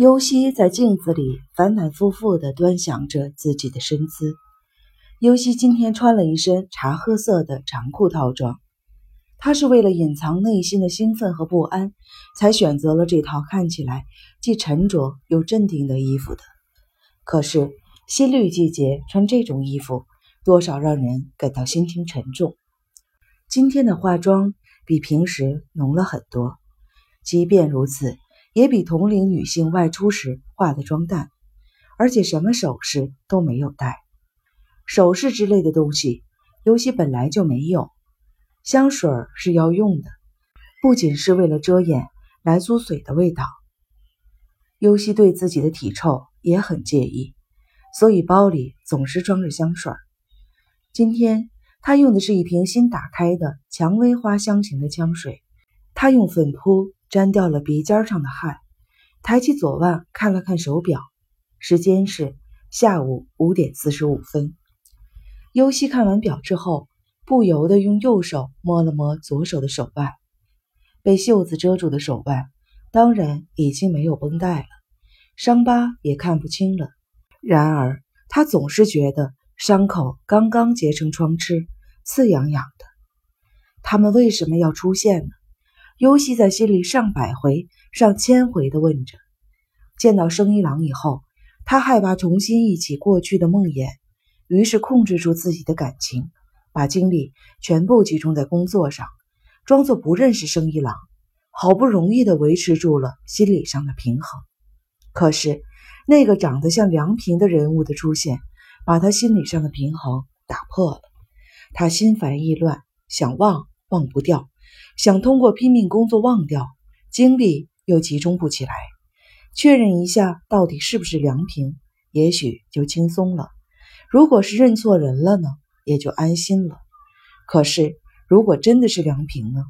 尤西在镜子里反反复复地端详着自己的身姿。尤西今天穿了一身茶褐色的长裤套装，他是为了隐藏内心的兴奋和不安，才选择了这套看起来既沉着又镇定的衣服的。可是新绿季节穿这种衣服，多少让人感到心情沉重。今天的化妆比平时浓了很多，即便如此。也比同龄女性外出时化的妆淡，而且什么首饰都没有戴，首饰之类的东西，尤西本来就没有。香水是要用的，不仅是为了遮掩来苏水的味道。尤西对自己的体臭也很介意，所以包里总是装着香水。今天他用的是一瓶新打开的蔷薇花香型的香水，他用粉扑。沾掉了鼻尖上的汗，抬起左腕看了看手表，时间是下午五点四十五分。尤西看完表之后，不由得用右手摸了摸左手的手腕，被袖子遮住的手腕，当然已经没有绷带了，伤疤也看不清了。然而他总是觉得伤口刚刚结成疮痴，刺痒痒的。他们为什么要出现呢？尤西在心里上百回、上千回地问着。见到生一郎以后，他害怕重新忆起过去的梦魇，于是控制住自己的感情，把精力全部集中在工作上，装作不认识生一郎，好不容易地维持住了心理上的平衡。可是，那个长得像梁平的人物的出现，把他心理上的平衡打破了。他心烦意乱，想忘忘不掉。想通过拼命工作忘掉，精力又集中不起来，确认一下到底是不是梁平，也许就轻松了。如果是认错人了呢，也就安心了。可是如果真的是梁平呢？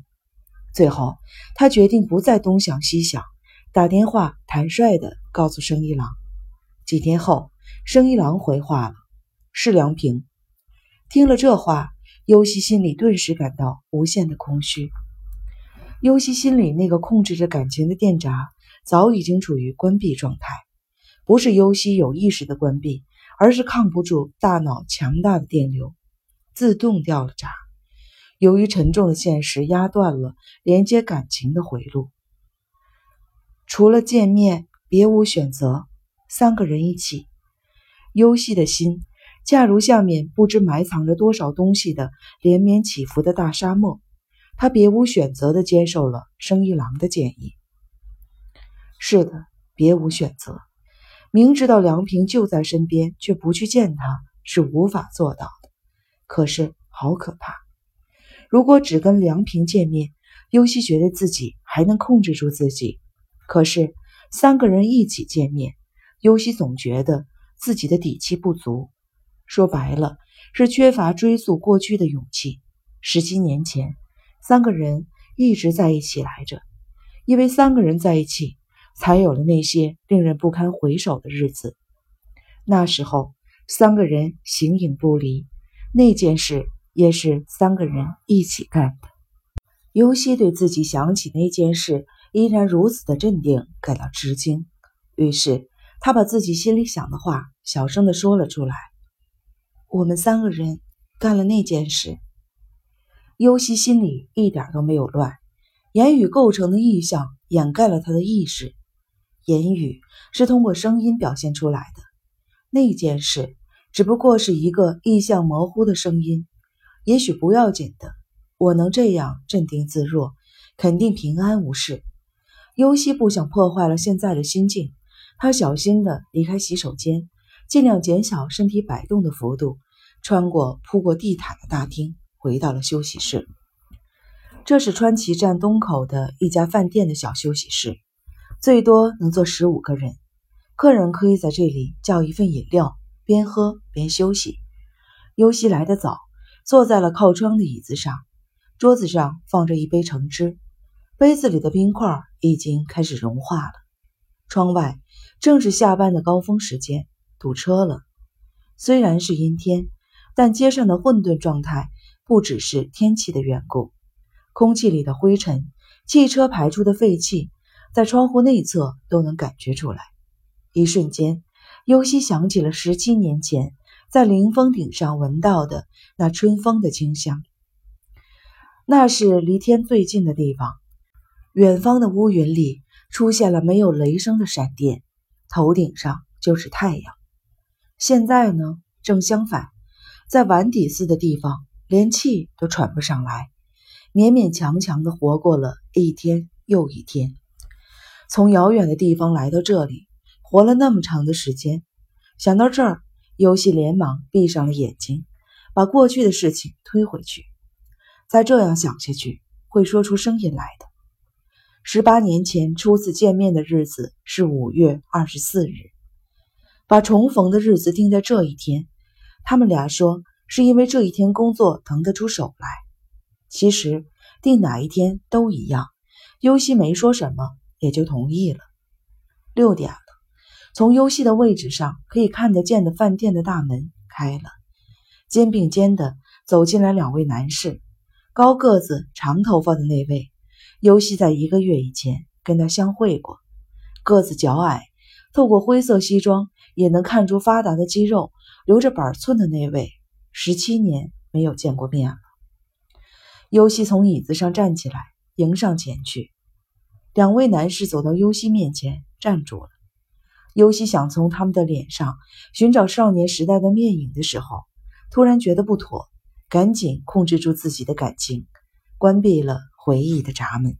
最后他决定不再东想西想，打电话坦率地告诉生一郎。几天后，生一郎回话了：“是梁平。”听了这话。尤西心里顿时感到无限的空虚。尤西心里那个控制着感情的电闸早已经处于关闭状态，不是尤西有意识的关闭，而是抗不住大脑强大的电流，自动掉了闸。由于沉重的现实压断了连接感情的回路，除了见面别无选择。三个人一起，尤西的心。恰如下面不知埋藏着多少东西的连绵起伏的大沙漠，他别无选择地接受了生一郎的建议。是的，别无选择。明知道梁平就在身边，却不去见他，是无法做到的。可是好可怕！如果只跟梁平见面，尤西觉得自己还能控制住自己；可是三个人一起见面，尤西总觉得自己的底气不足。说白了，是缺乏追溯过去的勇气。十七年前，三个人一直在一起来着，因为三个人在一起，才有了那些令人不堪回首的日子。那时候，三个人形影不离，那件事也是三个人一起干的。尤西对自己想起那件事依然如此的镇定感到吃惊，于是他把自己心里想的话小声地说了出来。我们三个人干了那件事。尤西心里一点都没有乱，言语构成的意象掩盖了他的意识。言语是通过声音表现出来的。那件事只不过是一个意象模糊的声音，也许不要紧的。我能这样镇定自若，肯定平安无事。尤西不想破坏了现在的心境，他小心地离开洗手间。尽量减小身体摆动的幅度，穿过铺过地毯的大厅，回到了休息室。这是川崎站东口的一家饭店的小休息室，最多能坐十五个人。客人可以在这里叫一份饮料，边喝边休息。尤西来得早，坐在了靠窗的椅子上，桌子上放着一杯橙汁，杯子里的冰块已经开始融化了。窗外正是下班的高峰时间。堵车了，虽然是阴天，但街上的混沌状态不只是天气的缘故。空气里的灰尘、汽车排出的废气，在窗户内侧都能感觉出来。一瞬间，尤西想起了十七年前在凌峰顶上闻到的那春风的清香。那是离天最近的地方，远方的乌云里出现了没有雷声的闪电，头顶上就是太阳。现在呢，正相反，在碗底寺的地方，连气都喘不上来，勉勉强强的活过了一天又一天。从遥远的地方来到这里，活了那么长的时间。想到这儿，尤西连忙闭上了眼睛，把过去的事情推回去。再这样想下去，会说出声音来的。十八年前初次见面的日子是五月二十四日，把重逢的日子定在这一天。他们俩说是因为这一天工作腾得出手来。其实定哪一天都一样。尤西没说什么。也就同意了。六点了，从优西的位置上可以看得见的饭店的大门开了，肩并肩的走进来两位男士，高个子、长头发的那位，优西在一个月以前跟他相会过。个子较矮，透过灰色西装也能看出发达的肌肉，留着板寸的那位，十七年没有见过面了。优西从椅子上站起来，迎上前去。两位男士走到尤西面前，站住了。尤西想从他们的脸上寻找少年时代的面影的时候，突然觉得不妥，赶紧控制住自己的感情，关闭了回忆的闸门。